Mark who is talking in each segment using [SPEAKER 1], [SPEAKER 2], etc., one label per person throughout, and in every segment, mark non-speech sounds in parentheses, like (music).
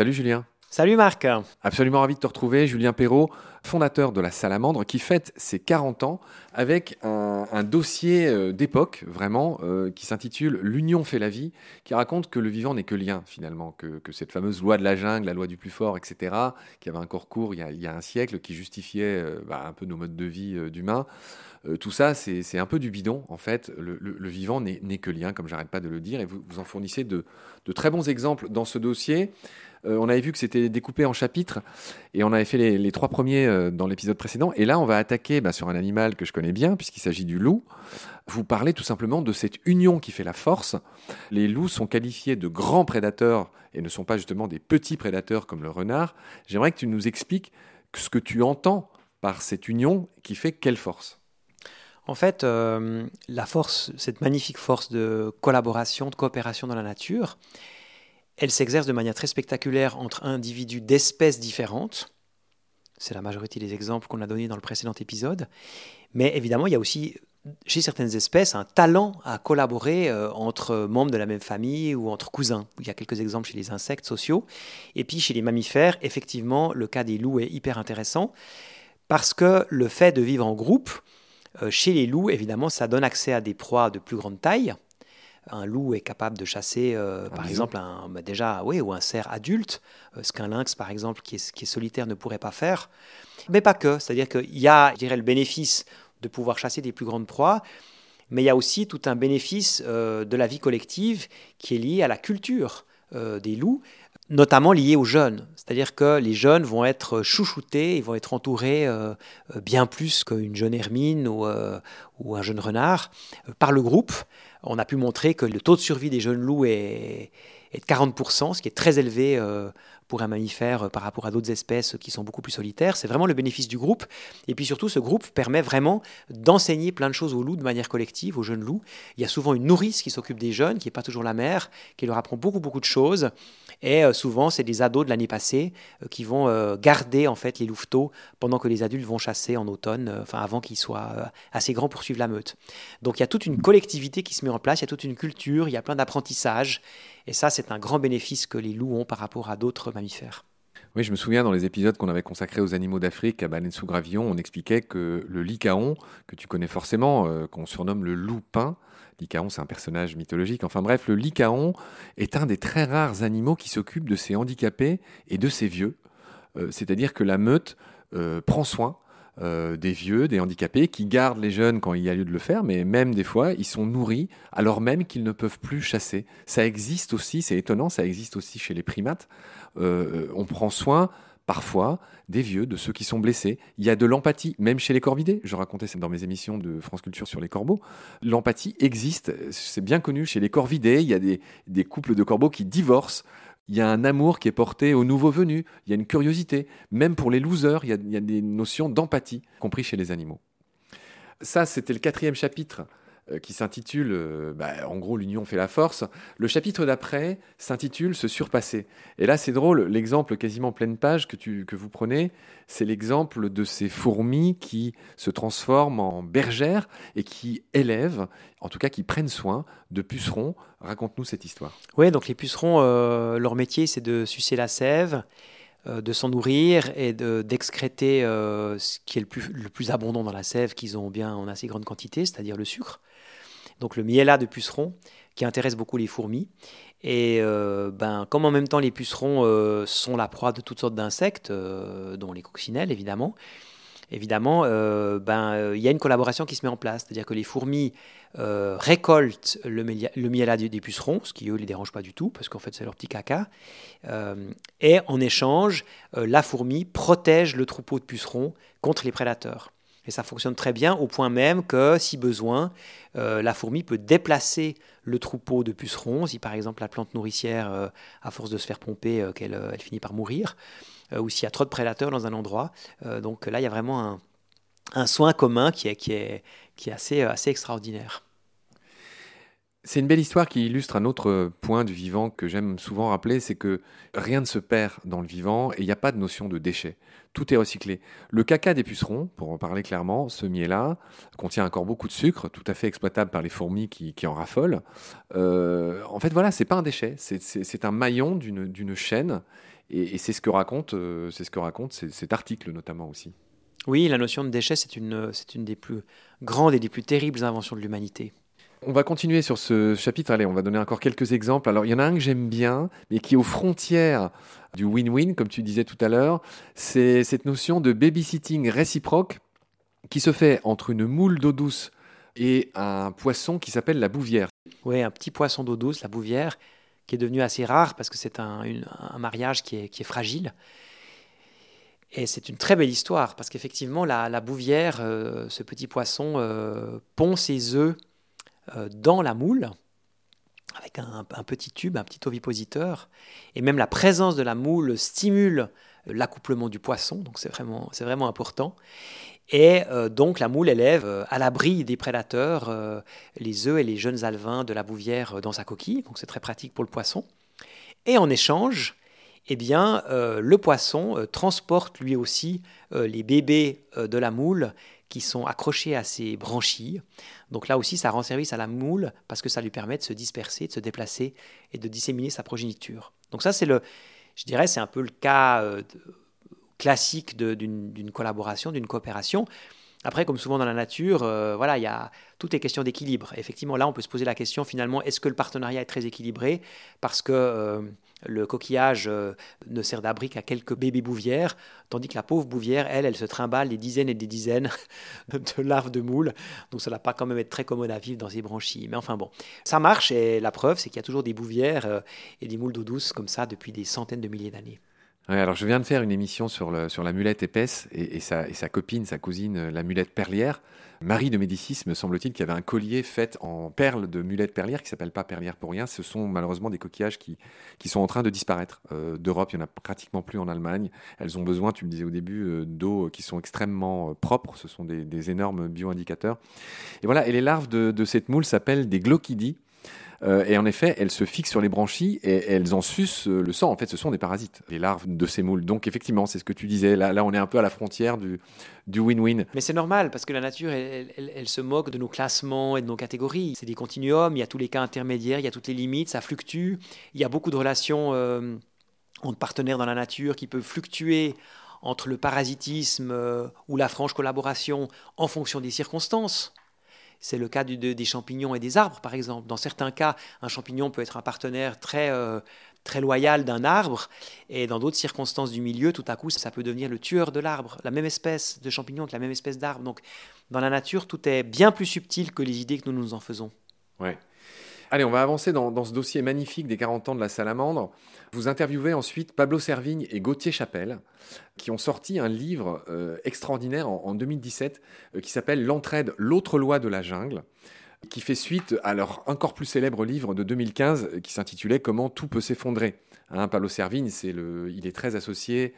[SPEAKER 1] Salut Julien.
[SPEAKER 2] Salut Marc.
[SPEAKER 1] Absolument ravi de te retrouver, Julien Perrault, fondateur de la Salamandre, qui fête ses 40 ans avec un, dossier euh, d'époque, vraiment, euh, qui s'intitule L'union fait la vie, qui raconte que le vivant n'est que lien, finalement, que, cette fameuse loi de la jungle, la loi du plus fort, etc., qui avait un corps court il y a, un siècle, qui justifiait euh, bah, un peu nos modes de vie d'humains. tout ça, c'est un peu du bidon, en fait. Le, vivant n'est que lien, comme j'arrête pas de le dire, et vous, vous en fournissez de, de très bons exemples dans ce dossier. Euh, on avait vu que c'était découpé en chapitres et on avait fait les, trois premiers euh, dans l'épisode précédent. Et là, on va attaquer bah, sur un animal que je connais bien, puisqu'il s'agit du loup. Vous parlez tout simplement de cette union qui fait la force. Les loups sont qualifiés de grands prédateurs et ne sont pas justement des petits prédateurs comme le renard. J'aimerais que tu nous expliques ce que tu entends par cette union qui fait quelle force?
[SPEAKER 2] En fait, euh, la force, cette magnifique force de collaboration, de coopération dans la nature, elle s'exerce de manière très spectaculaire entre individus d'espèces différentes. C'est la majorité des exemples qu'on a donnés dans le précédent épisode. Mais évidemment, il y a aussi chez certaines espèces un talent à collaborer euh, entre membres de la même famille ou entre cousins. Il y a quelques exemples chez les insectes sociaux. Et puis chez les mammifères, effectivement, le cas des loups est hyper intéressant parce que le fait de vivre en groupe, euh, chez les loups, évidemment, ça donne accès à des proies de plus grande taille, un loup est capable de chasser, euh, par exemple, un, bah, déjà, oui, ou un cerf adulte, euh, ce qu'un lynx, par exemple, qui est, qui est, solitaire, ne pourrait pas faire. Mais pas que, c'est-à-dire qu'il y a, je dirais, le bénéfice de pouvoir chasser des plus grandes proies, mais il y a aussi tout un bénéfice euh, de la vie collective qui est lié à la culture des loups, notamment lié aux jeunes. C'est-à-dire que les jeunes vont être chouchoutés, ils vont être entourés bien plus qu'une jeune hermine ou, ou, un jeune renard par le groupe on a pu montrer que le taux de survie des jeunes loups est, de 40%, ce qui est très élevé euh, pour un mammifère euh, par rapport à d'autres espèces qui sont beaucoup plus solitaires. C'est vraiment le bénéfice du groupe. Et puis surtout, ce groupe permet vraiment d'enseigner plein de choses aux loups de manière collective, aux jeunes loups. Il y a souvent une nourrice qui s'occupe des jeunes, qui n'est pas toujours la mère, qui leur apprend beaucoup, beaucoup de choses. Et euh, souvent, c'est des ados de l'année passée euh, qui vont garder en fait les louveteaux pendant que les adultes vont chasser en automne, enfin avant qu'ils soient assez grands pour suivre la meute. Donc il y a toute une collectivité qui se met en place, il y a toute une culture, il y a plein d'apprentissages. Et ça, c'est un grand bénéfice que les loups ont par rapport à d'autres mammifères.
[SPEAKER 1] Oui, je me souviens dans les épisodes qu'on avait consacrés aux animaux d'Afrique, à Baleine sous Gravillon, on expliquait que le lycaon, que tu connais forcément, euh, qu'on surnomme le loup-pin, Lycaon, c'est un personnage mythologique. Enfin bref, le lycaon est un des très rares animaux qui s'occupe de ses handicapés et de ses vieux. Euh, c'est-à-dire que la meute euh, prend soin euh, des vieux, des handicapés, qui gardent les jeunes quand il y a lieu de le faire, mais même des fois, ils sont nourris alors même qu'ils ne peuvent plus chasser. Ça existe aussi, c'est étonnant, ça existe aussi chez les primates. On prend soin parfois des vieux, de ceux qui sont blessés. Il y a de l'empathie, même chez les corvidés. Je racontais ça dans mes émissions de France Culture sur les corbeaux. L'empathie existe, c'est bien connu chez les corvidés. Il y a des, couples de corbeaux qui divorcent il y a un amour qui est porté aux nouveaux venus, il y a une curiosité. Même pour les losers, il y a, des notions d'empathie, compris chez les animaux. Ça, c'était le quatrième chapitre qui s'intitule, euh, bah, en gros, l'union fait la force. Le chapitre d'après s'intitule Se surpasser. Et là, c'est drôle, l'exemple quasiment pleine page que, tu, que vous prenez, c'est l'exemple de ces fourmis qui se transforment en bergères et qui élèvent, en tout cas qui prennent soin de pucerons. Raconte-nous cette histoire.
[SPEAKER 2] Oui, donc les pucerons, euh, leur métier, c'est de sucer la sève de s'en nourrir et d'excréter ce qui est le plus, le plus abondant dans la sève qu'ils ont bien en assez grande quantité, c'est-à-dire le sucre donc le miela de puceron, qui intéresse beaucoup les fourmis. Et euh, ben, comme en même temps les pucerons euh, sont la proie de toutes sortes d'insectes, euh, dont les coccinelles évidemment, évidemment, ben, il y a une collaboration qui se met en place. C'est-à-dire que les fourmis récoltent le, le miela des pucerons, ce qui eux les dérange pas du tout, parce qu'en fait c'est leur petit caca. et en échange, la fourmi protège le troupeau de pucerons contre les prédateurs. Et ça fonctionne très bien au point même que, si besoin, euh, la fourmi peut déplacer le troupeau de pucerons, si par exemple la plante nourricière, euh, à force de se faire pomper, euh, qu'elle elle finit par mourir, ou s'il y a trop de prédateurs dans un endroit. donc là, il y a vraiment un, un soin commun qui est, qui est, qui est assez, assez extraordinaire.
[SPEAKER 1] C'est une belle histoire qui illustre un autre point du vivant que j'aime souvent rappeler, c'est que rien ne se perd dans le vivant et il n'y a pas de notion de déchet. Tout est recyclé. Le caca des pucerons, pour en parler clairement, ce miel-là, contient encore beaucoup de sucre, tout à fait exploitable par les fourmis qui, en raffolent. Euh, en fait, voilà, c'est pas un déchet, c'est un maillon d'une chaîne Et, c'est ce que raconte, c'est ce que raconte cet article notamment aussi.
[SPEAKER 2] Oui, la notion de déchet, c'est une des plus grandes et des plus terribles inventions de l'humanité.
[SPEAKER 1] On va continuer sur ce chapitre. Allez, on va donner encore quelques exemples. Alors, il y en a un que j'aime bien, mais qui est aux frontières du win-win, comme tu disais tout à l'heure. C'est cette notion de babysitting réciproque qui se fait entre une moule d'eau douce et un poisson qui s'appelle la bouvière.
[SPEAKER 2] Oui, un petit poisson d'eau douce, la bouvière, qui est devenu assez rare parce que c'est un, mariage qui est, fragile. Et c'est une très belle histoire parce qu'effectivement, la, bouvière, euh, ce petit poisson, euh, pond ses œufs dans la moule avec un, petit tube, un petit ovipositeur. Et même la présence de la moule stimule l'accouplement du poisson, donc c'est vraiment, vraiment important. Et donc la moule élève à l'abri des prédateurs les œufs et les jeunes alevins de la bouvière dans sa coquille, donc c'est très pratique pour le poisson. Et en échange, eh bien, euh, le poisson euh, transporte lui aussi euh, les bébés de la moule qui sont accrochés à ses branchies. Donc là aussi, ça rend service à la moule parce que ça lui permet de se disperser, de se déplacer et de disséminer sa progéniture. Donc ça, c'est le, je dirais, c'est un peu le cas classique d'une collaboration, d'une coopération. Après, comme souvent dans la nature, voilà, il y a toutes les questions d'équilibre. Effectivement, là, on peut se poser la question finalement, est-ce que le partenariat est très équilibré? Parce que le coquillage euh, ne sert d'abri qu'à quelques bébés bouvières, tandis que la pauvre bouvière, elle, elle se trimballe des dizaines et des dizaines (laughs) de larves de moules. Donc ça ne va pas quand même être très commode à vivre dans ses branchies. Mais enfin bon, ça marche et la preuve, c'est qu'il y a toujours des bouvières euh, et des moules d'eau douce comme ça depuis des centaines de milliers d'années.
[SPEAKER 1] Alors je viens de faire une émission sur, la mulette épaisse et, sa, copine, sa cousine, euh, la mulette perlière. Marie de Médicis, me semble-t-il, qui avait un collier fait en perles de mulettes perlières, qui s'appelle pas perlière pour rien. Ce sont malheureusement des coquillages qui, sont en train de disparaître euh, d'Europe. Il n'y en a pratiquement plus en Allemagne. Elles ont besoin, tu me disais au début, euh, d'eau qui sont extrêmement propres. Ce sont des, des énormes bioindicateurs. Et voilà, et les larves de, de cette moule s'appellent des glochidies. Euh, et en effet, elles se fixent sur les branchies et elles en sucent euh, le sang. En fait, ce sont des parasites, les larves de ces moules. Donc effectivement, c'est ce que tu disais. Là, on est un peu à la frontière du win-win.
[SPEAKER 2] Mais c'est normal parce que la nature, elle, se moque de nos classements et de nos catégories. C'est des continuums, il y a tous les cas intermédiaires, il y a toutes les limites, ça fluctue. Il y a beaucoup de relations euh, entre partenaires dans la nature qui peuvent fluctuer entre le parasitisme ou la franche collaboration en fonction des circonstances. C'est le cas des champignons et des arbres, par exemple. Dans certains cas, un champignon peut être un partenaire très, euh, très loyal d'un arbre, et dans d'autres circonstances du milieu, tout à coup, ça peut devenir le tueur de l'arbre, la même espèce de champignon que la même espèce d'arbre. Donc, dans la nature, tout est bien plus subtil que les idées que nous nous en faisons.
[SPEAKER 1] Ouais. Allez, on va avancer dans, ce dossier magnifique des 40 ans de la salamandre. Vous interviewez ensuite Pablo Servigne et Gauthier Chapelle, qui ont sorti un livre euh, extraordinaire en, 2017 euh, qui s'appelle L'entraide, l'autre loi de la jungle qui fait suite à leur encore plus célèbre livre de 2015 euh, qui s'intitulait Comment tout peut s'effondrer. Hein, Pablo Servigne, c'est le, il est très associé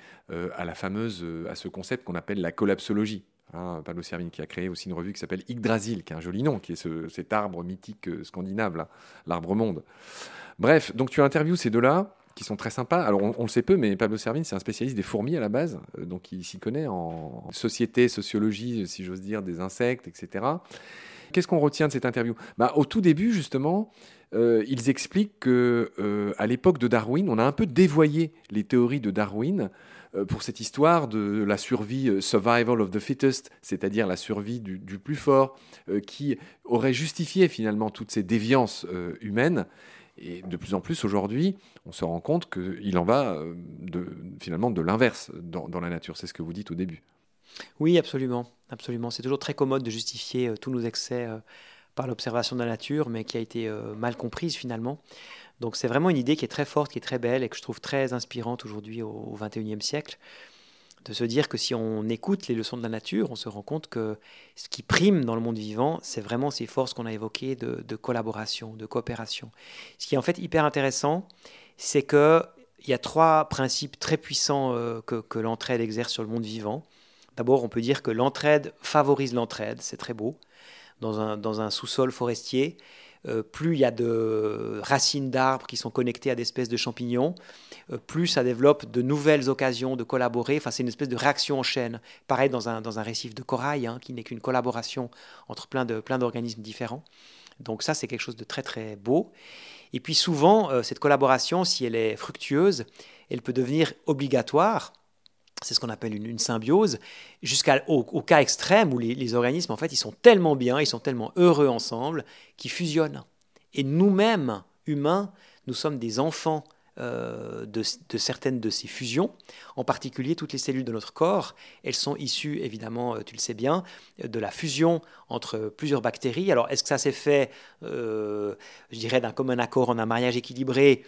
[SPEAKER 1] à la fameuse, à ce concept qu'on appelle la collapsologie. Pablo Servigne qui a créé aussi une revue qui s'appelle Yggdrasil, qui est un joli nom, qui est cet arbre mythique euh, scandinave, l'arbre monde. Bref, donc tu interviews ces deux-là, qui sont très sympas. Alors on, le sait peu, mais Pablo Servigne, c'est un spécialiste des fourmis à la base, euh, donc il s'y connaît en société, sociologie, si j'ose dire, des insectes, etc. Qu'est-ce qu'on retient de cette interview? Bah, Au tout début, justement, euh, ils expliquent que à l'époque de Darwin, on a un peu dévoyé les théories de Darwin pour cette histoire de la survie euh, survival of the fittest, c'est-à-dire la survie du, plus fort, euh, qui aurait justifié finalement toutes ces déviances humaines. Et de plus en plus aujourd'hui, on se rend compte qu'il en va finalement de l'inverse dans, la nature. C'est ce que vous dites au début.
[SPEAKER 2] Oui, absolument. absolument. C'est toujours très commode de justifier tous nos excès par l'observation de la nature, mais qui a été mal comprise finalement. Donc c'est vraiment une idée qui est très forte, qui est très belle et que je trouve très inspirante aujourd'hui au XXIe siècle, de se dire que si on écoute les leçons de la nature, on se rend compte que ce qui prime dans le monde vivant, c'est vraiment ces forces qu'on a évoquées de, collaboration, de coopération. Ce qui est en fait hyper intéressant, c'est qu'il y a trois principes très puissants euh, que, l'entraide exerce sur le monde vivant. D'abord, on peut dire que l'entraide favorise l'entraide, c'est très beau. Dans un, dans un sous-sol forestier, euh, plus il y a de racines d'arbres qui sont connectées à des espèces de champignons, euh, plus ça développe de nouvelles occasions de collaborer. Enfin, c'est une espèce de réaction en chaîne. Pareil dans un, dans un récif de corail, hein, qui n'est qu'une collaboration entre plein de plein d'organismes différents. Donc ça, c'est quelque chose de très très beau. Et puis souvent, euh, cette collaboration, si elle est fructueuse, elle peut devenir obligatoire. C'est ce qu'on appelle une, symbiose, jusqu'au cas extrême où les, organismes, en fait, ils sont tellement bien, ils sont tellement heureux ensemble, qu'ils fusionnent. Et nous-mêmes, humains, nous sommes des enfants euh, de, certaines de ces fusions, en particulier toutes les cellules de notre corps. Elles sont issues, évidemment, euh, tu le sais bien, de la fusion entre plusieurs bactéries. Alors, est-ce que ça s'est fait, euh, je dirais, d'un commun accord en un mariage équilibré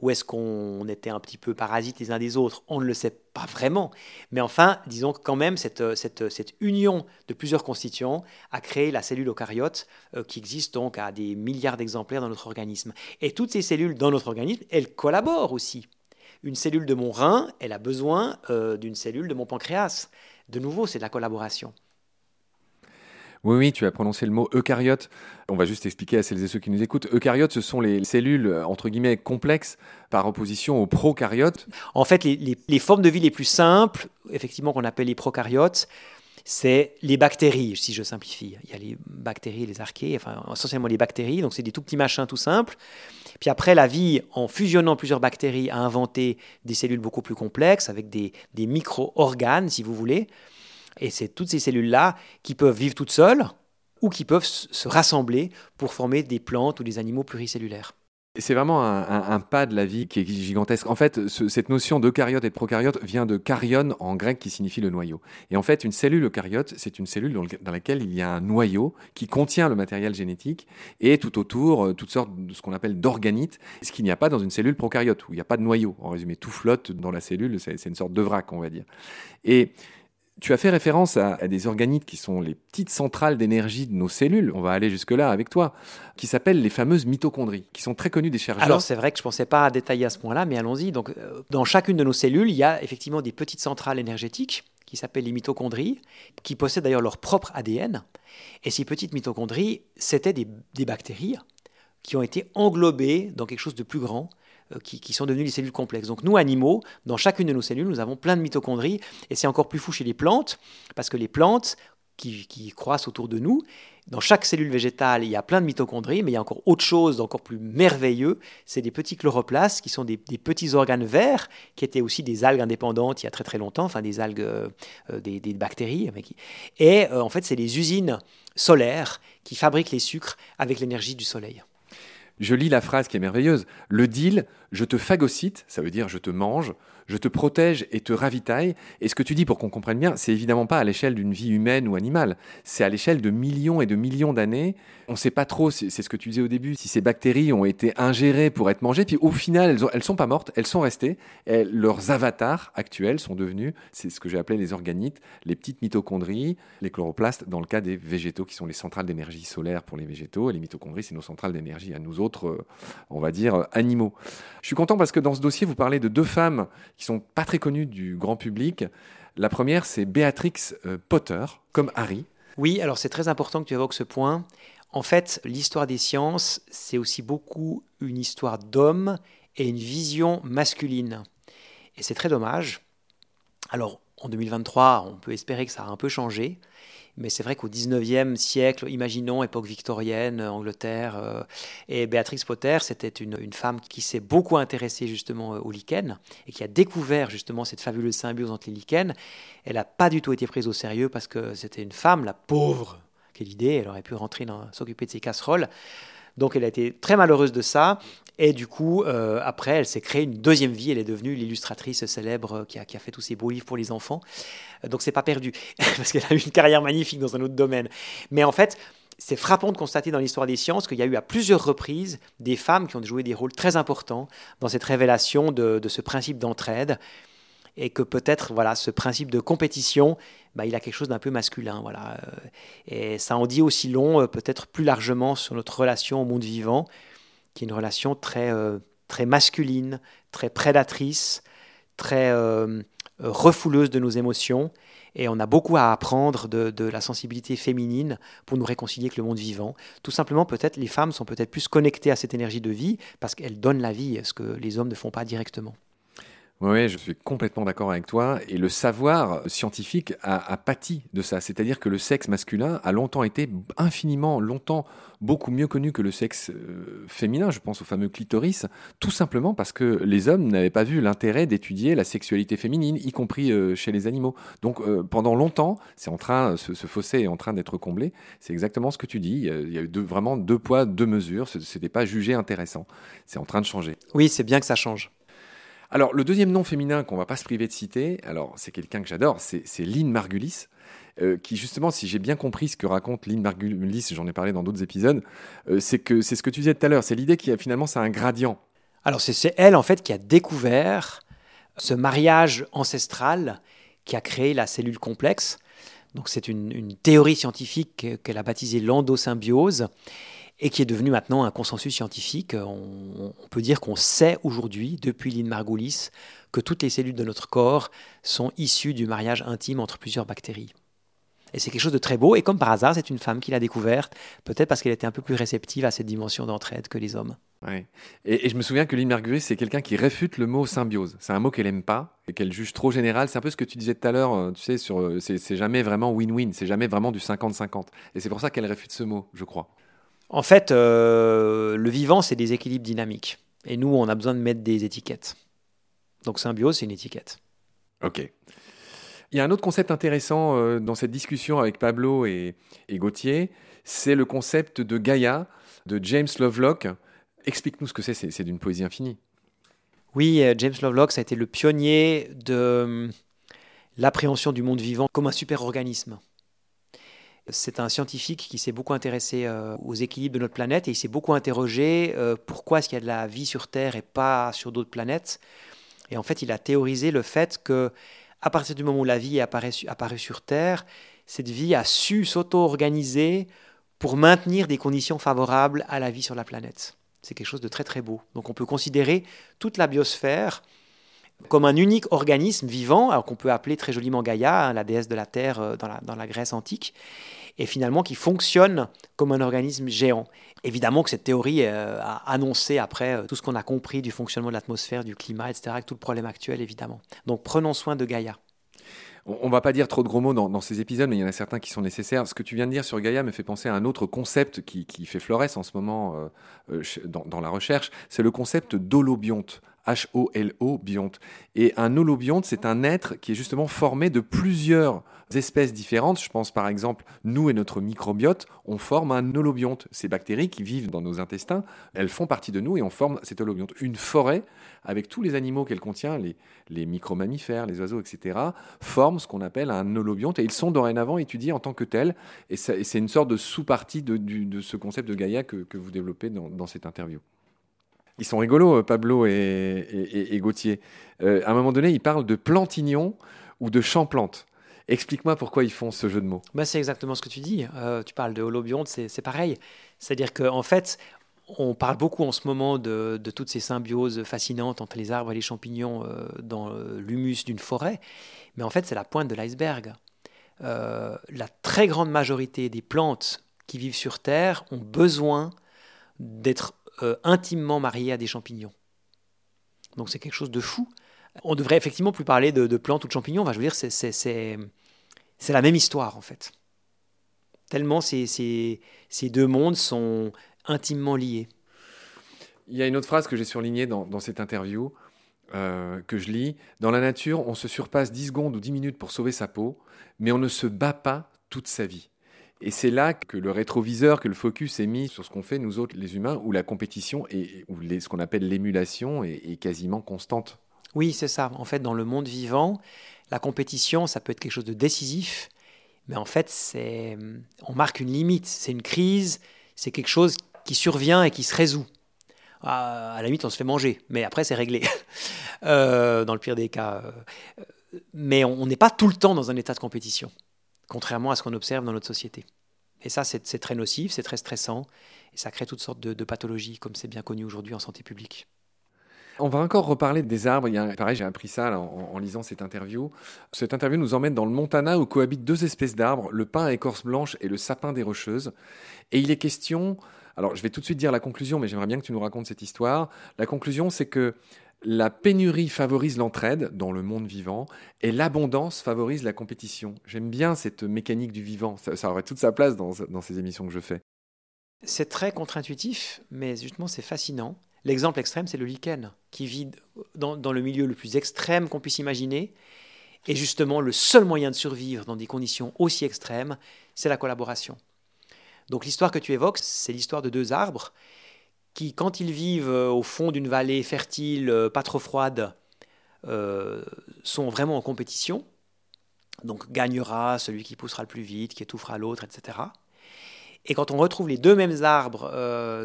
[SPEAKER 2] ou est-ce qu'on était un petit peu parasites les uns des autres? On ne le sait pas vraiment. Mais enfin, disons que quand même, cette, cette, cette union de plusieurs constituants a créé la cellule eucaryote euh, qui existe donc à des milliards d'exemplaires dans notre organisme. Et toutes ces cellules dans notre organisme, elles collaborent aussi. Une cellule de mon rein, elle a besoin euh, d'une cellule de mon pancréas. De nouveau, c'est de la collaboration.
[SPEAKER 1] Oui, oui, tu as prononcé le mot eucaryote. On va juste expliquer à celles et ceux qui nous écoutent. Eucaryotes, ce sont les cellules, entre guillemets, complexes par opposition aux prokaryotes.
[SPEAKER 2] En fait, les, formes de vie les plus simples, effectivement, qu'on appelle les prokaryotes, c'est les bactéries, si je simplifie. Il y a les bactéries les archées, enfin essentiellement les bactéries, donc c'est des tout petits machins tout simples. Puis après, la vie, en fusionnant plusieurs bactéries, a inventé des cellules beaucoup plus complexes, avec des micro-organes, si vous voulez. Et c'est toutes ces cellules-là qui peuvent vivre toutes seules ou qui peuvent se rassembler pour former des plantes ou des animaux pluricellulaires.
[SPEAKER 1] C'est vraiment un, pas de la vie qui est gigantesque. En fait, cette notion d'eucaryote et de prokaryote vient de karyon en grec qui signifie le noyau. Et en fait, une cellule eucaryote, c'est une cellule dans, laquelle il y a un noyau qui contient le matériel génétique et tout autour, euh, toutes sortes de ce qu'on appelle d'organites, ce qu'il n'y a pas dans une cellule prokaryote, où il n'y a pas de noyau. En résumé, tout flotte dans la cellule, c'est une sorte de vrac, on va dire. Et tu as fait référence à, des organites qui sont les petites centrales d'énergie de nos cellules, on va aller jusque-là avec toi, qui s'appellent les fameuses mitochondries, qui sont très connues des chercheurs.
[SPEAKER 2] Alors c'est vrai que je ne pensais pas à détailler à ce point-là, mais allons-y. Donc, euh, dans chacune de nos cellules, il y a effectivement des petites centrales énergétiques qui s'appellent les mitochondries, qui possèdent d'ailleurs leur propre ADN. Et ces petites mitochondries, c'était des, des bactéries qui ont été englobées dans quelque chose de plus grand, euh, qui, sont devenues les cellules complexes. Donc nous, animaux, dans chacune de nos cellules, nous avons plein de mitochondries, et c'est encore plus fou chez les plantes, parce que les plantes qui, croissent autour de nous, dans chaque cellule végétale, il y a plein de mitochondries, mais il y a encore autre chose d'encore plus merveilleux, c'est des petits chloroplastes, qui sont des, petits organes verts, qui étaient aussi des algues indépendantes il y a très très longtemps, enfin des algues, euh, euh, des, bactéries. Et en fait, c'est des usines solaires qui fabriquent les sucres avec l'énergie du soleil.
[SPEAKER 1] Je lis la phrase qui est merveilleuse. Le deal, je te phagocyte, ça veut dire je te mange, je te protège et te ravitaille. Et ce que tu dis, pour qu'on comprenne bien, c'est évidemment pas à l'échelle d'une vie humaine ou animale, c'est à l'échelle de millions et de millions d'années. On ne sait pas trop, c'est ce que tu disais au début, si ces bactéries ont été ingérées pour être mangées. Puis au final, elles, ne sont pas mortes, elles sont restées. Et leurs avatars actuels sont devenus, c'est ce que j'ai appelé les organites, les petites mitochondries, les chloroplastes, dans le cas des végétaux, qui sont les centrales d'énergie solaire pour les végétaux. Et les mitochondries, c'est nos centrales d'énergie à nous autres, euh, on va dire, animaux. Je suis content parce que dans ce dossier, vous parlez de deux femmes qui sont pas très connues du grand public. La première, c'est Béatrix euh, Potter, comme Harry.
[SPEAKER 2] Oui, alors c'est très important que tu évoques ce point. En fait, l'histoire des sciences, c'est aussi beaucoup une histoire d'hommes et une vision masculine. Et c'est très dommage. Alors, en 2023, on peut espérer que ça a un peu changé. Mais c'est vrai qu'au 19e siècle, imaginons époque victorienne, Angleterre, euh, et Béatrix Potter, c'était une, femme qui s'est beaucoup intéressée justement euh, aux lichens et qui a découvert justement cette fabuleuse symbiose entre les lichens. Elle n'a pas du tout été prise au sérieux parce que c'était une femme, la pauvre, quelle idée, elle aurait pu rentrer s'occuper de ses casseroles. Donc elle a été très malheureuse de ça. Et du coup, euh, après, elle s'est créée une deuxième vie. Elle est devenue l'illustratrice célèbre qui a, fait tous ces beaux livres pour les enfants. Euh, donc c'est pas perdu, (laughs) parce qu'elle a eu une carrière magnifique dans un autre domaine. Mais en fait, c'est frappant de constater dans l'histoire des sciences qu'il y a eu à plusieurs reprises des femmes qui ont joué des rôles très importants dans cette révélation de ce principe d'entraide et que peut-être voilà ce principe de compétition bah, il a quelque chose d'un peu masculin voilà euh, et ça en dit aussi long peut-être plus largement sur notre relation au monde vivant qui est une relation très, euh, très masculine, très prédatrice, très euh, refouleuse de nos émotions. Et on a beaucoup à apprendre de, de, la sensibilité féminine pour nous réconcilier avec le monde vivant. Tout simplement, peut-être, les femmes sont peut-être plus connectées à cette énergie de vie parce qu'elles donnent la vie, ce que les hommes ne font pas directement.
[SPEAKER 1] Oui, je suis complètement d'accord avec toi. Et le savoir scientifique a, a pâti de ça. C'est-à-dire que le sexe masculin a longtemps été infiniment, longtemps, beaucoup mieux connu que le sexe euh, féminin. Je pense au fameux clitoris, tout simplement parce que les hommes n'avaient pas vu l'intérêt d'étudier la sexualité féminine, y compris euh, chez les animaux. Donc euh, pendant longtemps, c'est en train, ce, ce, fossé est en train d'être comblé. C'est exactement ce que tu dis. Il y a eu vraiment deux poids, deux mesures. C'était pas jugé intéressant. C'est en train de changer.
[SPEAKER 2] Oui, c'est bien que ça change.
[SPEAKER 1] Alors, le deuxième nom féminin qu'on va pas se priver de citer, alors c'est quelqu'un que j'adore, c'est Lynn Margulis, euh, qui justement, si j'ai bien compris ce que raconte Lynn Margulis, j'en ai parlé dans d'autres épisodes, euh, c'est que c'est ce que tu disais tout à l'heure, c'est l'idée a finalement c'est un gradient.
[SPEAKER 2] Alors c'est elle en fait qui a découvert ce mariage ancestral qui a créé la cellule complexe. Donc c'est une, une, théorie scientifique qu'elle a baptisée l'endosymbiose et qui est devenu maintenant un consensus scientifique. On, on peut dire qu'on sait aujourd'hui, depuis Lynn Margulis, que toutes les cellules de notre corps sont issues du mariage intime entre plusieurs bactéries. Et c'est quelque chose de très beau, et comme par hasard, c'est une femme qui l'a découverte, peut-être parce qu'elle était un peu plus réceptive à cette dimension d'entraide que les hommes.
[SPEAKER 1] Ouais. Et, je me souviens que Lynn Margulis, c'est quelqu'un qui réfute le mot symbiose. C'est un mot qu'elle aime pas et qu'elle juge trop général. C'est un peu ce que tu disais tout à l'heure, tu sais, sur c'est jamais vraiment win-win, c'est jamais vraiment du 50-50. Et c'est pour ça qu'elle réfute ce mot, je crois.
[SPEAKER 2] En fait, euh, le vivant, c'est des équilibres dynamiques. Et nous, on a besoin de mettre des étiquettes. Donc symbiose, c'est une étiquette.
[SPEAKER 1] Ok. Il y a un autre concept intéressant euh, dans cette discussion avec Pablo et, et Gauthier, c'est le concept de Gaïa de James Lovelock. Explique-nous ce que c'est, c'est d'une poésie infinie.
[SPEAKER 2] Oui, euh, James Lovelock, ça a été le pionnier de euh, l'appréhension du monde vivant comme un super-organisme. C'est un scientifique qui s'est beaucoup intéressé euh, aux équilibres de notre planète et il s'est beaucoup interrogé euh, pourquoi est-ce qu'il y a de la vie sur Terre et pas sur d'autres planètes. Et en fait, il a théorisé le fait que à partir du moment où la vie est apparue, sur Terre, cette vie a su s'auto-organiser pour maintenir des conditions favorables à la vie sur la planète. C'est quelque chose de très très beau. Donc on peut considérer toute la biosphère comme un unique organisme vivant, alors qu'on peut appeler très joliment Gaïa, hein, la déesse de la Terre euh, dans la Grèce antique, et finalement qui fonctionne comme un organisme géant. Évidemment que cette théorie euh, a annoncé après euh, tout ce qu'on a compris du fonctionnement de l'atmosphère, du climat, etc., avec tout le problème actuel, évidemment. Donc prenons soin de Gaïa.
[SPEAKER 1] On ne va pas dire trop de gros mots dans, ces épisodes, mais il y en a certains qui sont nécessaires. Ce que tu viens de dire sur Gaïa me fait penser à un autre concept qui, fait florès en ce moment euh, dans, dans, la recherche, c'est le concept d'holobionte. H-O-L-O, bionte. Et un holobionte, c'est un être qui est justement formé de plusieurs espèces différentes. Je pense par exemple, nous et notre microbiote, on forme un holobionte. Ces bactéries qui vivent dans nos intestins, elles font partie de nous et on forme cet holobionte. Une forêt, avec tous les animaux qu'elle contient, les, les micro-mammifères, les oiseaux, etc., forme ce qu'on appelle un holobionte et ils sont dorénavant étudiés en tant que tels. Et c'est une sorte de sous-partie de, ce concept de Gaïa que, que vous développez dans, dans cette interview. Ils sont rigolos, Pablo et, Gauthier. Euh, à un moment donné, ils parlent de plantignon ou de champlante. Explique-moi pourquoi ils font ce jeu de mots.
[SPEAKER 2] Bah, c'est exactement ce que tu dis. Euh, tu parles de holobionte, c'est pareil. C'est-à-dire qu'en en fait, on parle beaucoup en ce moment de, toutes ces symbioses fascinantes entre les arbres et les champignons euh, dans l'humus d'une forêt. Mais en fait, c'est la pointe de l'iceberg. Euh, la très grande majorité des plantes qui vivent sur Terre ont besoin d'être euh, intimement mariées à des champignons. Donc c'est quelque chose de fou. On devrait effectivement plus parler de, de plantes ou de champignons. Enfin, je veux dire, c'est la même histoire en fait. Tellement ces, ces, ces, deux mondes sont intimement liés.
[SPEAKER 1] Il y a une autre phrase que j'ai surlignée dans, dans, cette interview, euh, que je lis. Dans la nature, on se surpasse 10 secondes ou 10 minutes pour sauver sa peau, mais on ne se bat pas toute sa vie. Et c'est là que le rétroviseur, que le focus est mis sur ce qu'on fait, nous autres, les humains, où la compétition, et où ce qu'on appelle l'émulation, est, quasiment constante.
[SPEAKER 2] Oui, c'est ça. En fait, dans le monde vivant, la compétition, ça peut être quelque chose de décisif, mais en fait, c'est, on marque une limite, c'est une crise, c'est quelque chose qui survient et qui se résout. À, à la limite, on se fait manger, mais après, c'est réglé, (laughs) euh, dans le pire des cas. Mais on n'est pas tout le temps dans un état de compétition contrairement à ce qu'on observe dans notre société. Et ça, c'est très nocif, c'est très stressant, et ça crée toutes sortes de, pathologies, comme c'est bien connu aujourd'hui en santé publique.
[SPEAKER 1] On va encore reparler des arbres. Pareil, j'ai appris ça en, en, lisant cette interview. Cette interview nous emmène dans le Montana où cohabitent deux espèces d'arbres, le pin à écorce blanche et le sapin des Rocheuses. Et il est question. Alors, je vais tout de suite dire la conclusion, mais j'aimerais bien que tu nous racontes cette histoire. La conclusion, c'est que la pénurie favorise l'entraide dans le monde vivant et l'abondance favorise la compétition. J'aime bien cette mécanique du vivant. Ça, aurait toute sa place dans, ces émissions que je fais.
[SPEAKER 2] C'est très contre-intuitif, mais justement c'est fascinant. L'exemple extrême, c'est le lichen, qui vit dans, dans, le milieu le plus extrême qu'on puisse imaginer. Et justement, le seul moyen de survivre dans des conditions aussi extrêmes, c'est la collaboration. Donc l'histoire que tu évoques, c'est l'histoire de deux arbres qui, quand ils vivent euh, au fond d'une vallée fertile, euh, pas trop froide, euh, sont vraiment en compétition. Donc gagnera celui qui poussera le plus vite, qui étouffera l'autre, etc. Et quand on retrouve les deux mêmes arbres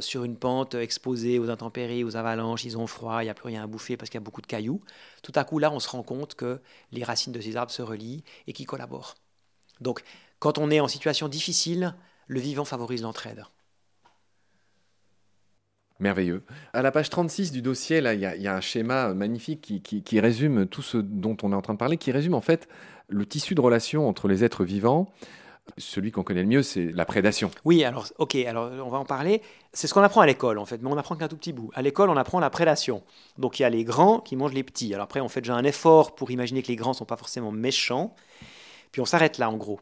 [SPEAKER 2] sur une pente exposée aux intempéries, aux avalanches, ils ont froid, il n'y a plus rien à bouffer parce qu'il y a beaucoup de cailloux, tout à coup là, on se rend compte que les racines de ces arbres se relient et qu'ils collaborent. Donc quand on est en situation difficile, le vivant favorise l'entraide.
[SPEAKER 1] Merveilleux. À la page 36 du dossier, là, il y, a un schéma magnifique qui, résume tout ce dont on est en train de parler, qui résume en fait le tissu de relation entre les êtres vivants. Celui qu'on connaît le mieux, c'est la prédation.
[SPEAKER 2] Oui, alors, ok, alors on va en parler. C'est ce qu'on apprend à l'école, en fait, mais on apprend qu'un tout petit bout. À l'école, on apprend la prédation. Donc il y a les grands qui mangent les petits. Alors après, on fait déjà un effort pour imaginer que les grands ne sont pas forcément méchants. Puis on s'arrête là, en gros.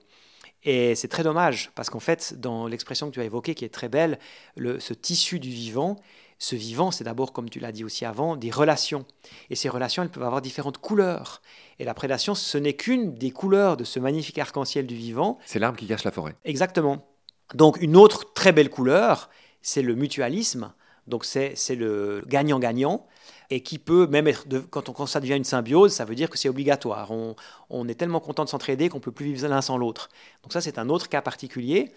[SPEAKER 2] Et c'est très dommage, parce qu'en fait, dans l'expression que tu as évoquée, qui est très belle, le, ce tissu du vivant, ce vivant, c'est d'abord, comme tu l'as dit aussi avant, des relations. Et ces relations, elles peuvent avoir différentes couleurs. Et la prédation, ce n'est qu'une des couleurs de ce magnifique arc-en-ciel du vivant.
[SPEAKER 1] C'est l'arbre qui cache la forêt.
[SPEAKER 2] Exactement. Donc une autre très belle couleur, c'est le mutualisme. Donc c'est le gagnant-gagnant et qui peut même être, quand, on, ça devient une symbiose, ça veut dire que c'est obligatoire. On, est tellement content de s'entraider qu'on peut plus vivre l'un sans l'autre. Donc ça, c'est un autre cas particulier.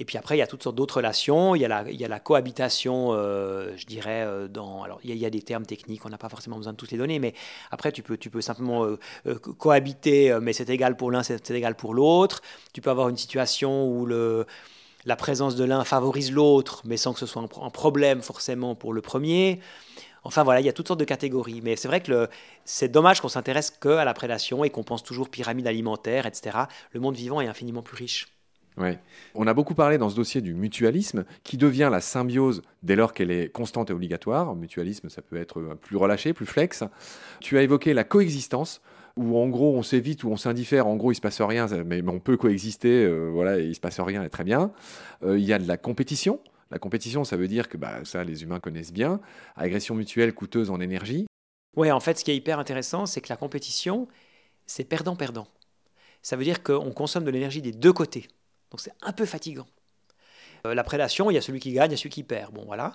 [SPEAKER 2] Et puis après, il y a toutes sortes d'autres relations. Il y a la, il y a la cohabitation, euh, je dirais, euh, dans. Alors, il y, a, des termes techniques, on n'a pas forcément besoin de toutes les donner, mais après, tu peux, tu peux simplement euh, cohabiter, mais c'est égal pour l'un, c'est égal pour l'autre. Tu peux avoir une situation où le, la présence de l'un favorise l'autre, mais sans que ce soit un problème forcément pour le premier. Enfin voilà, il y a toutes sortes de catégories. Mais c'est vrai que c'est dommage qu'on s'intéresse qu'à la prédation et qu'on pense toujours pyramide alimentaire, etc. Le monde vivant est infiniment plus riche.
[SPEAKER 1] Oui. On a beaucoup parlé dans ce dossier du mutualisme, qui devient la symbiose dès lors qu'elle est constante et obligatoire. mutualisme, ça peut être plus relâché, plus flex. Tu as évoqué la coexistence, où en gros on s'évite ou on s'indiffère, en gros il se passe rien, mais on peut coexister, euh, voilà, il se passe rien, et très bien. Euh, il y a de la compétition. La compétition, ça veut dire que bah, ça, les humains connaissent bien. Agression mutuelle coûteuse en énergie.
[SPEAKER 2] Oui, en fait, ce qui est hyper intéressant, c'est que la compétition, c'est perdant-perdant. Ça veut dire qu'on consomme de l'énergie des deux côtés. Donc c'est un peu fatigant. Euh, la prédation, il y a celui qui gagne, il y a celui qui perd. Bon, voilà,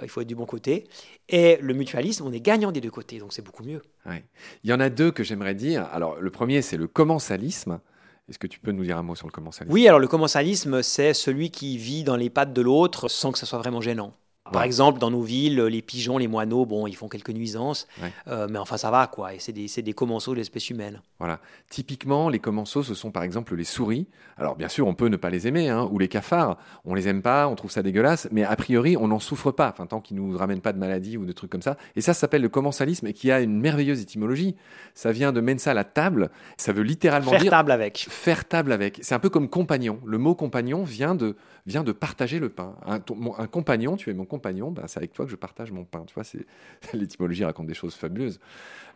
[SPEAKER 2] euh, il faut être du bon côté. Et le mutualisme, on est gagnant des deux côtés, donc c'est beaucoup mieux.
[SPEAKER 1] Il y en a deux que j'aimerais dire. Alors, le premier, c'est le commensalisme. Est-ce que tu peux nous dire un mot sur le commensalisme?
[SPEAKER 2] Oui, alors le commensalisme, c'est celui qui vit dans les pattes de l'autre sans que ça soit vraiment gênant. Par exemple, dans nos villes, les pigeons, les moineaux, bon, ils font quelques nuisances, euh, mais enfin ça va, quoi. Et c'est des, des, commensaux de l'espèce humaine.
[SPEAKER 1] Voilà. Typiquement, les commensaux, ce sont par exemple les souris. Alors bien sûr, on peut ne pas les aimer, hein, ou les cafards. On les aime pas, on trouve ça dégueulasse, mais a priori, on n'en souffre pas, enfin, tant qu'ils nous ramènent pas de maladies ou de trucs comme ça. Et ça, ça s'appelle le commensalisme, et qui a une merveilleuse étymologie. Ça vient de mensa la table. Ça veut littéralement
[SPEAKER 2] dire
[SPEAKER 1] faire
[SPEAKER 2] table avec.
[SPEAKER 1] Faire table avec. C'est un peu comme compagnon. Le mot compagnon vient de vient de partager le pain. Un, un compagnon, tu es mon compagnon, ben, c'est avec toi que je partage mon pain. Tu vois, c'est (laughs) l'étymologie raconte des choses fabuleuses.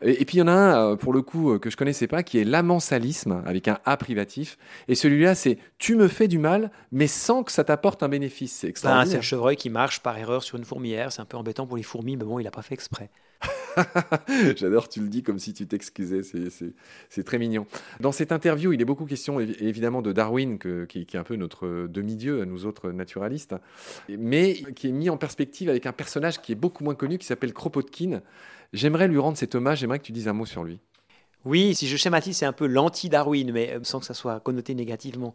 [SPEAKER 1] Et, puis il y en a un, euh, pour le coup, euh, que je connaissais pas, qui est l'amensalisme, avec un A privatif. Et celui-là, c'est tu me fais du mal, mais sans que ça t'apporte un bénéfice. C'est
[SPEAKER 2] extraordinaire. c'est le chevreuil qui marche par erreur sur une fourmilière. C'est un peu embêtant pour les fourmis, mais bon, il n'a pas fait exprès. (laughs)
[SPEAKER 1] J'adore, tu le dis comme si tu t'excusais, c'est très mignon. Dans cette interview, il est beaucoup question évidemment de Darwin, qui, est un peu notre demi-dieu nous autres naturalistes, mais qui est mis en perspective avec un personnage qui est beaucoup moins connu, qui s'appelle Kropotkin. J'aimerais lui rendre cet hommage, j'aimerais que tu dises un mot sur lui.
[SPEAKER 2] Oui, si je schématise, c'est un peu l'anti-Darwin, mais euh, sans que ça soit connoté négativement.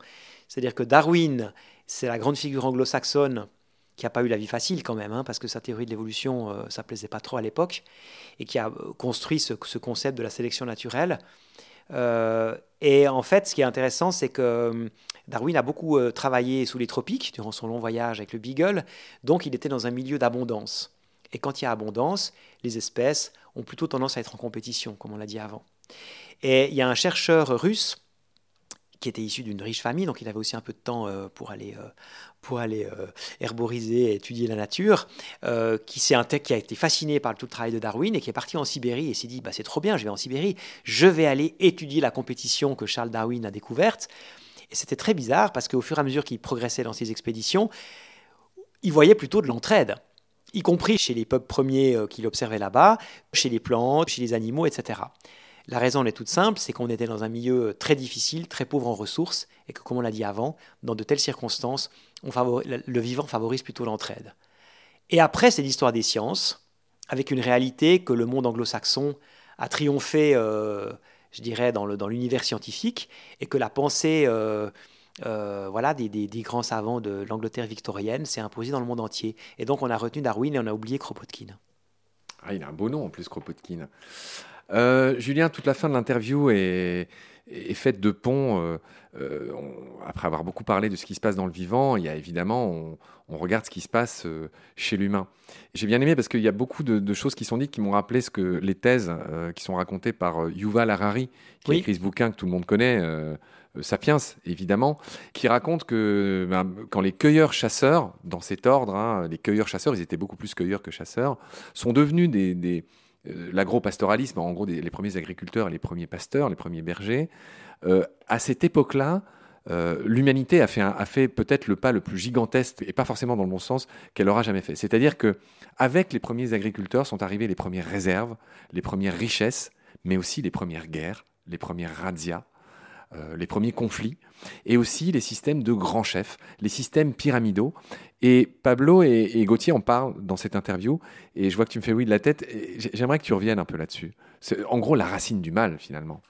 [SPEAKER 2] C'est-à-dire que Darwin, c'est la grande figure anglo-saxonne qui n'a pas eu la vie facile quand même, hein, parce que sa théorie de l'évolution, euh, ça plaisait pas trop à l'époque, et qui a euh, construit ce, concept de la sélection naturelle. Euh, et en fait, ce qui est intéressant, c'est que Darwin a beaucoup travaillé sous les tropiques durant son long voyage avec le Beagle, donc il était dans un milieu d'abondance. Et quand il y a abondance, les espèces ont plutôt tendance à être en compétition, comme on l'a dit avant. Et il y a un chercheur russe qui était issu d'une riche famille, donc il avait aussi un peu de temps euh, pour aller, euh, pour aller euh, herboriser et étudier la nature, qui, qui a été fasciné par tout le travail de Darwin et qui est parti en Sibérie et s'est dit bah, c'est trop bien, je vais en Sibérie, je vais aller étudier la compétition que Charles Darwin a découverte. Et c'était très bizarre parce qu'au fur et à mesure qu'il progressait dans ses expéditions, il voyait plutôt de l'entraide y compris chez les peuples premiers qu'il observait là-bas, chez les plantes, chez les animaux, etc. La raison est toute simple, c'est qu'on était dans un milieu très difficile, très pauvre en ressources, et que, comme on l'a dit avant, dans de telles circonstances, le vivant favorise plutôt l'entraide. Et après, c'est l'histoire des sciences, avec une réalité que le monde anglo-saxon a triomphé, euh, je dirais, dans l'univers scientifique, et que la pensée euh, euh, voilà, des, grands savants de l'Angleterre victorienne s'est imposée dans le monde entier. Et donc, on a retenu Darwin et on a oublié Kropotkin.
[SPEAKER 1] Ah, il a un beau nom en plus, Kropotkin. Euh, Julien, toute la fin de l'interview est, faite de ponts. Euh, euh, après avoir beaucoup parlé de ce qui se passe dans le vivant, il y a évidemment, on, regarde ce qui se passe chez l'humain. J'ai bien aimé parce qu'il y a beaucoup de, choses qui sont dites qui m'ont rappelé ce que les thèses qui sont racontées par Yuval Harari, qui a écrit ce bouquin que tout le monde connaît. Sapiens, évidemment, qui raconte que ben, quand les cueilleurs-chasseurs, dans cet ordre, hein, les cueilleurs-chasseurs, ils étaient beaucoup plus cueilleurs que chasseurs, sont devenus des euh, l'agro-pastoralisme, en gros les premiers agriculteurs, les premiers pasteurs, les premiers bergers. Euh, à cette époque-là, euh, l'humanité a fait, fait peut-être le pas le plus gigantesque, et pas forcément dans le bon sens, qu'elle aura jamais fait. C'est-à-dire que avec les premiers agriculteurs sont arrivées les premières réserves, les premières richesses, mais aussi les premières guerres, les premières razzias, euh, les premiers conflits, et aussi les systèmes de grands chefs, les systèmes pyramidaux. Et Pablo et, Gauthier en parlent dans cette interview, et je vois que tu me fais oui de la tête, j'aimerais que tu reviennes un peu là-dessus. C'est en gros la racine du mal, finalement.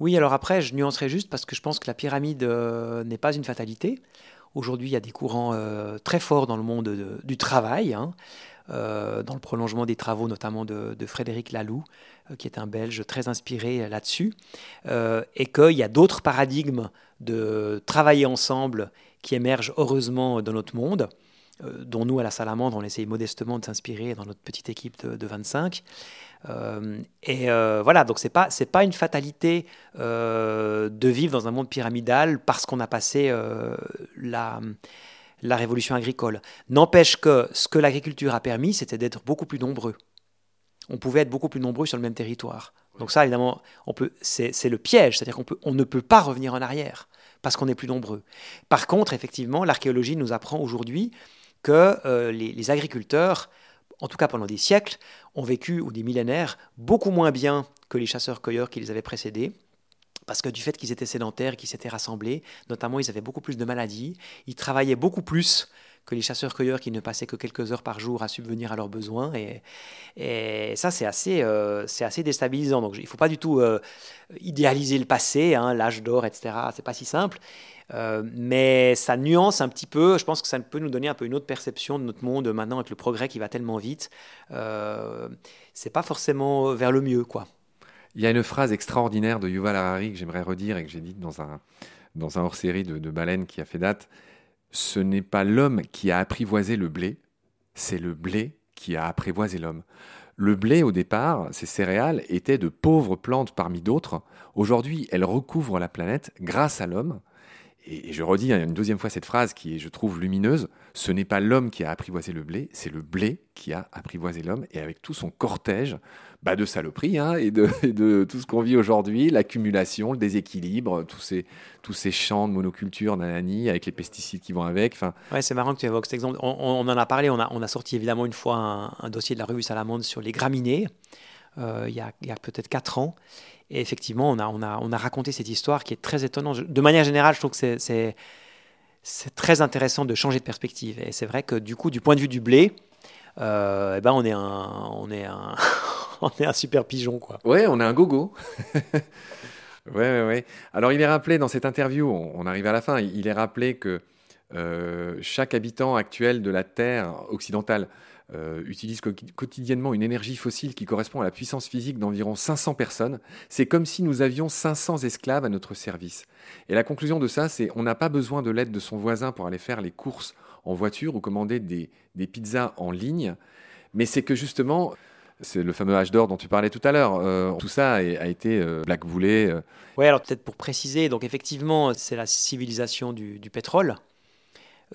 [SPEAKER 2] Oui, alors après, je nuancerai juste parce que je pense que la pyramide euh, n'est pas une fatalité. Aujourd'hui, il y a des courants euh, très forts dans le monde du travail, hein, dans le prolongement des travaux notamment de, de Frédéric Laloux, qui est un Belge très inspiré là-dessus, euh, et qu'il y a d'autres paradigmes de travailler ensemble qui émergent heureusement dans notre monde, euh, dont nous, à la Salamandre, on essaye modestement de s'inspirer dans notre petite équipe de, 25. et voilà, donc c'est pas c'est pas une fatalité de vivre dans un monde pyramidal parce qu'on a passé la la révolution agricole. N'empêche que ce que l'agriculture a permis, c'était d'être beaucoup plus nombreux on pouvait être beaucoup plus nombreux sur le même territoire. Donc ça, évidemment, on peut, c'est, le piège, c'est-à-dire qu'on peut, on ne peut pas revenir en arrière parce qu'on est plus nombreux. Par contre, effectivement, l'archéologie nous apprend aujourd'hui que euh, les, agriculteurs, en tout cas pendant des siècles, ont vécu, ou des millénaires, beaucoup moins bien que les chasseurs-cueilleurs qui les avaient précédés parce que du fait qu'ils étaient sédentaires, qu'ils s'étaient rassemblés, notamment ils avaient beaucoup plus de maladies, ils travaillaient beaucoup plus que les chasseurs-cueilleurs qui ne passaient que quelques heures par jour à subvenir à leurs besoins. Et, ça, c'est assez, euh, assez déstabilisant. Donc, il ne faut pas du tout euh, idéaliser le passé, hein, l'âge d'or, etc. C'est pas si simple. Euh, mais ça nuance un petit peu. Je pense que ça peut nous donner un peu une autre perception de notre monde maintenant avec le progrès qui va tellement vite. C'est pas forcément vers le mieux, quoi.
[SPEAKER 1] Il y a une phrase extraordinaire de Yuval Harari que j'aimerais redire et que j'ai dite dans un, dans un hors-série de, de Baleine qui a fait date ce n'est pas l'homme qui a apprivoisé le blé, c'est le blé qui a apprivoisé l'homme. Le blé, au départ, ces céréales étaient de pauvres plantes parmi d'autres. Aujourd'hui, elles recouvrent la planète grâce à l'homme. Et je redis une deuxième fois cette phrase qui je trouve, lumineuse. Ce n'est pas l'homme qui a apprivoisé le blé, c'est le blé qui a apprivoisé l'homme. Et avec tout son cortège bah, de saloperies hein, (laughs) et, de, tout ce qu'on vit aujourd'hui, l'accumulation, le déséquilibre, tous ces, tous ces champs de monoculture, nanani, avec les pesticides qui vont avec.
[SPEAKER 2] Ouais, c'est marrant que tu évoques cet exemple. On, en a parlé, on a, on a sorti évidemment une fois un, dossier de la revue Salamande sur les graminées, euh, il y a, a peut-être 4 ans. Et effectivement, on a, on, a, on a raconté cette histoire qui est très étonnante. De manière générale, je trouve que c'est c'est très intéressant de changer de perspective. Et c'est vrai que du coup, du point de vue du blé, euh, eh ben on est un, on est un, (laughs) (laughs) on est un super pigeon, quoi.
[SPEAKER 1] Ouais, on est un gogo. (laughs) ouais, ouais, ouais. Alors, il est rappelé dans cette interview, on, arrive à la fin, il est rappelé que euh, chaque habitant actuel de la Terre occidentale euh, utilise quotidiennement une énergie fossile qui correspond à la puissance physique d'environ 500 personnes. C'est comme si nous avions 500 esclaves à notre service. Et la conclusion de ça, c'est on n'a pas besoin de l'aide de son voisin pour aller faire les courses en voiture ou commander des, des pizzas en ligne, mais c'est que justement, C'est le fameux âge d'or dont tu parlais tout à l'heure. Euh, tout ça a, été euh, blackboulé. Euh.
[SPEAKER 2] Oui, alors peut-être pour préciser, donc effectivement, c'est la civilisation du, pétrole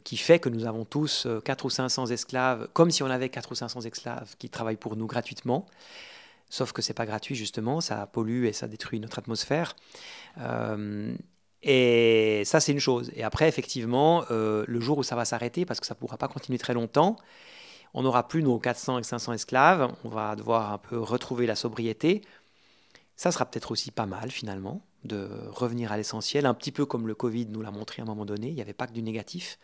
[SPEAKER 2] qui fait que nous avons tous 4 ou 500 esclaves, comme si on avait 4 ou 500 esclaves qui travaillent pour nous gratuitement. Sauf que c'est pas gratuit justement, ça pollue et ça détruit notre atmosphère. et ça, c'est une chose. Et après, effectivement, le jour où ça va s'arrêter, parce que ça ne pourra pas continuer très longtemps, on n'aura plus nos 400 et 500 esclaves, on va devoir un peu retrouver la sobriété. Ça sera peut-être aussi pas mal finalement de revenir à l'essentiel, un petit peu comme le Covid nous l'a montré à un moment donné, il n'y avait pas que du négatif.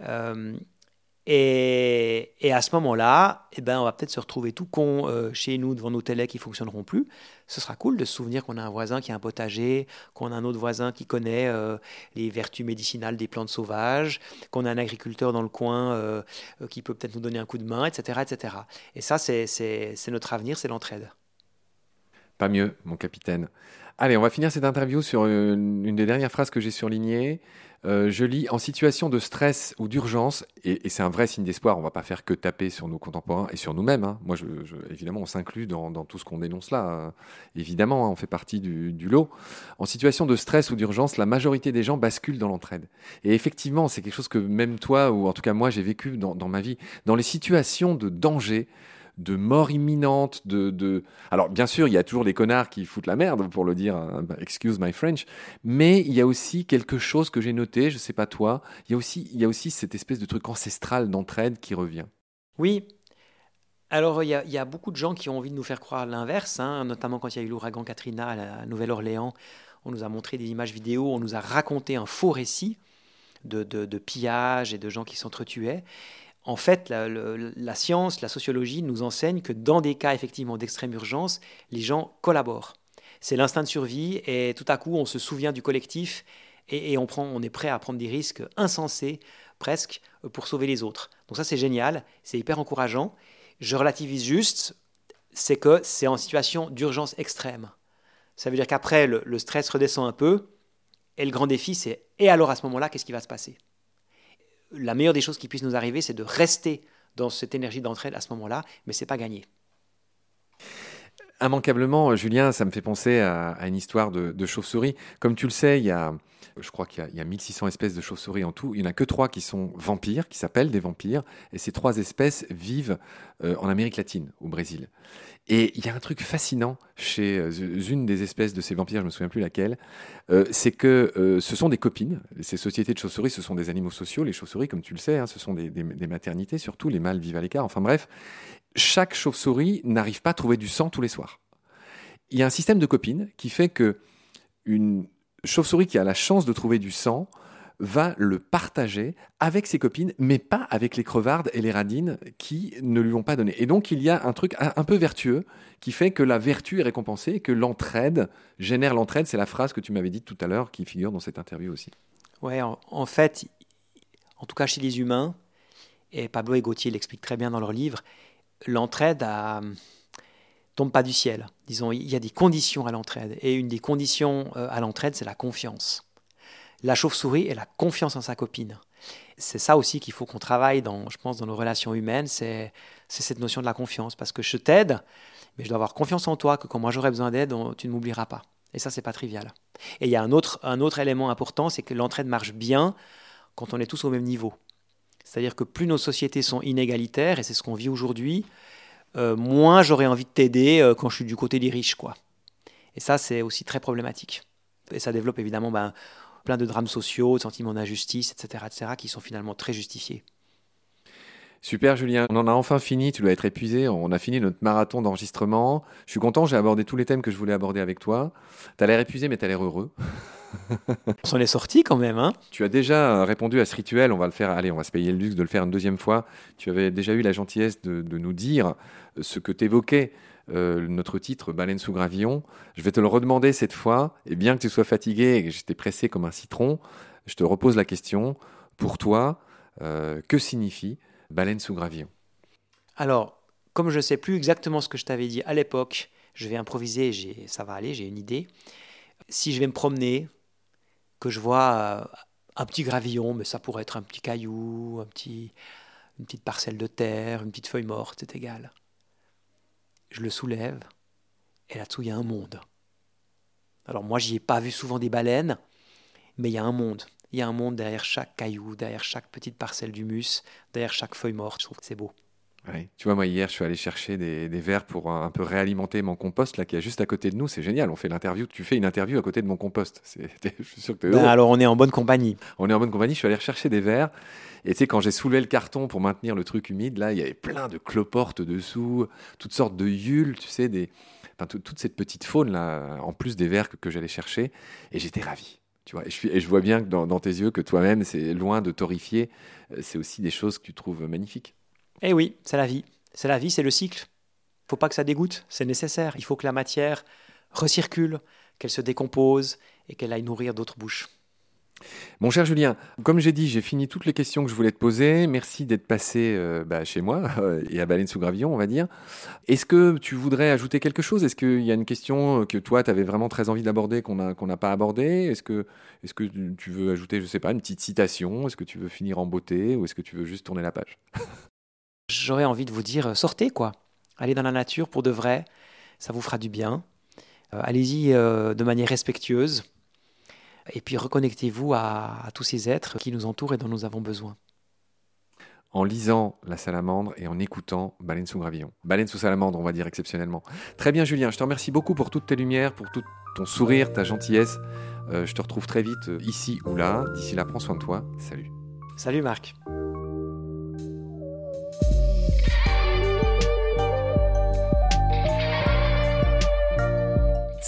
[SPEAKER 2] Euh, et, à ce moment-là, eh ben, on va peut-être se retrouver tout con euh, chez nous devant nos télés qui fonctionneront plus. Ce sera cool de se souvenir qu'on a un voisin qui a un potager, qu'on a un autre voisin qui connaît euh, les vertus médicinales des plantes sauvages, qu'on a un agriculteur dans le coin euh, qui peut peut-être nous donner un coup de main, etc. etc. Et ça, c'est notre avenir, c'est l'entraide.
[SPEAKER 1] Pas mieux, mon capitaine. Allez, on va finir cette interview sur une, des dernières phrases que j'ai surlignées. Euh, je lis en situation de stress ou d'urgence, et, c'est un vrai signe d'espoir, on va pas faire que taper sur nos contemporains et sur nous-mêmes. Hein. Moi, évidemment, on s'inclut dans, tout ce qu'on dénonce là. Hein. Évidemment, hein, on fait partie du, lot. En situation de stress ou d'urgence, la majorité des gens basculent dans l'entraide. Et effectivement, c'est quelque chose que même toi, ou en tout cas moi, j'ai vécu dans ma vie. Dans les situations de danger, de mort imminente, de, Alors, bien sûr, il y a toujours des connards qui foutent la merde, pour le dire, hein, bah, excuse my French, mais il y a aussi quelque chose que j'ai noté, je sais pas toi, il y a aussi, il y a aussi cette espèce de truc ancestral d'entraide qui revient.
[SPEAKER 2] Oui. Alors, il y, a, beaucoup de gens qui ont envie de nous faire croire l'inverse, hein, notamment quand il y a eu l'ouragan Katrina à la Nouvelle-Orléans. On nous a montré des images vidéo, on nous a raconté un faux récit de, de, de pillage et de gens qui s'entretuaient en fait, la, science, la sociologie nous enseigne que dans des cas effectivement d'extrême urgence, les gens collaborent. C'est l'instinct de survie et tout à coup on se souvient du collectif et, on, est prêt à prendre des risques insensés presque pour sauver les autres. Donc ça c'est génial, c'est hyper encourageant. Je relativise juste, c'est que c'est en situation d'urgence extrême. Ça veut dire qu'après le stress redescend un peu et le grand défi c'est et alors à ce moment-là qu'est-ce qui va se passer? La meilleure des choses qui puissent nous arriver, c'est de rester dans cette énergie d'entraide à ce moment-là, mais c'est pas gagné.
[SPEAKER 1] Immanquablement, Julien, ça me fait penser à, une histoire de, chauve-souris. Comme tu le sais, il y a, je crois qu'il y, a 1600 espèces de chauves-souris en tout. Il n'y en a que trois qui sont vampires, qui s'appellent des vampires. Et ces trois espèces vivent euh, en Amérique latine, au Brésil. Et il y a un truc fascinant chez euh, une des espèces de ces vampires, je me souviens plus laquelle, euh, c'est que euh, ce sont des copines. Ces sociétés de chauves-souris, ce sont des animaux sociaux. Les chauves-souris, comme tu le sais, hein, ce sont des, maternités surtout. Les mâles vivent à l'écart. Enfin bref, chaque chauve-souris n'arrive pas à trouver du sang tous les soirs. Il y a un système de copines qui fait que une chauve-souris qui a la chance de trouver du sang va le partager avec ses copines, mais pas avec les crevardes et les radines qui ne lui ont pas donné. Et donc il y a un truc un peu vertueux qui fait que la vertu est récompensée, que l'entraide génère l'entraide. C'est la phrase que tu m'avais dite tout à l'heure qui figure dans cette interview aussi.
[SPEAKER 2] Ouais, en, fait, en tout cas chez les humains, et Pablo et Gauthier l'expliquent très bien dans leur livre, l'entraide tombe pas du ciel. Disons, il y a des conditions à l'entraide. Et une des conditions euh, à l'entraide, c'est la confiance la chauve-souris et la confiance en sa copine. C'est ça aussi qu'il faut qu'on travaille, dans, je pense, dans nos relations humaines, c'est cette notion de la confiance. Parce que je t'aide, mais je dois avoir confiance en toi, que quand moi j'aurai besoin d'aide, tu ne m'oublieras pas. Et ça, c'est pas trivial. Et il y a un autre, un autre élément important, c'est que l'entraide marche bien quand on est tous au même niveau. C'est-à-dire que plus nos sociétés sont inégalitaires, et c'est ce qu'on vit aujourd'hui, euh, moins j'aurai envie de t'aider euh, quand je suis du côté des riches. quoi. Et ça, c'est aussi très problématique. Et ça développe évidemment ben, plein de drames sociaux, de sentiments d'injustice, etc., etc., qui sont finalement très justifiés.
[SPEAKER 1] Super Julien, on en a enfin fini, tu dois être épuisé, on a fini notre marathon d'enregistrement. Je suis content, j'ai abordé tous les thèmes que je voulais aborder avec toi. Tu as l'air épuisé mais tu as l'air heureux. (laughs)
[SPEAKER 2] on s'en est sorti quand même. Hein
[SPEAKER 1] tu as déjà répondu à ce rituel, on va le faire, allez, on va se payer le luxe de le faire une deuxième fois. Tu avais déjà eu la gentillesse de, de nous dire ce que tu évoquais euh, notre titre Baleine sous gravillon. Je vais te le redemander cette fois, et bien que tu sois fatigué et que j'étais pressé comme un citron, je te repose la question. Pour toi, euh, que signifie Baleine sous gravillon?
[SPEAKER 2] Alors, comme je ne sais plus exactement ce que je t'avais dit à l'époque, je vais improviser, ça va aller, j'ai une idée. Si je vais me promener, que je vois euh, un petit gravillon, mais ça pourrait être un petit caillou, un petit, une petite parcelle de terre, une petite feuille morte, c'est égal je le soulève, et là-dessous, il y a un monde. Alors moi, j'y ai pas vu souvent des baleines, mais il y a un monde. Il y a un monde derrière chaque caillou, derrière chaque petite parcelle d'humus, derrière chaque feuille morte. Je trouve que c'est beau.
[SPEAKER 1] Tu vois, moi, hier, je suis allé chercher des, verres pour un, peu réalimenter mon compost, là, qui est juste à côté de nous. C'est génial. On fait l'interview. Tu fais une interview à côté de mon compost. (laughs) je suis sûr que
[SPEAKER 2] ben, alors, on est en bonne compagnie.
[SPEAKER 1] On est en bonne compagnie. Je suis allé chercher des verres. Et tu sais, quand j'ai soulevé le carton pour maintenir le truc humide, là, il y avait plein de cloportes dessous, toutes sortes de yules, tu sais, des, toute cette petite faune, là, en plus des verres que, j'allais chercher. Et j'étais ravi. Tu vois, et, je, et je vois bien que dans, dans tes yeux que toi-même, c'est loin de t'horrifier. Euh, c'est aussi des choses que tu trouves magnifiques.
[SPEAKER 2] Eh oui, c'est la vie. C'est la vie, c'est le cycle. Faut pas que ça dégoûte, c'est nécessaire. Il faut que la matière recircule, qu'elle se décompose et qu'elle aille nourrir d'autres bouches.
[SPEAKER 1] Mon cher Julien, comme j'ai dit, j'ai fini toutes les questions que je voulais te poser. Merci d'être passé euh, bah, chez moi (laughs) et à Baleine sous Gravillon, on va dire. Est-ce que tu voudrais ajouter quelque chose? Est-ce qu'il y a une question que toi, tu avais vraiment très envie d'aborder qu'on n'a pas abordée? Est-ce que, est que tu veux ajouter, je sais pas, une petite citation? Est-ce que tu veux finir en beauté? Ou est-ce que tu veux juste tourner la page? (laughs)
[SPEAKER 2] j'aurais envie de vous dire euh, sortez quoi. Allez dans la nature pour de vrai, ça vous fera du bien. Euh, allez-y euh, de manière respectueuse. Et puis reconnectez-vous à, tous ces êtres qui nous entourent et dont nous avons besoin.
[SPEAKER 1] En lisant La Salamandre et en écoutant Baleine sous Gravillon. Baleine sous Salamandre, on va dire exceptionnellement. Très bien, Julien. Je te remercie beaucoup pour toutes tes lumières, pour tout ton sourire, ta gentillesse. je te retrouve très vite ici ou là. D'ici là, prends soin de toi. Salut.
[SPEAKER 2] Salut, Marc.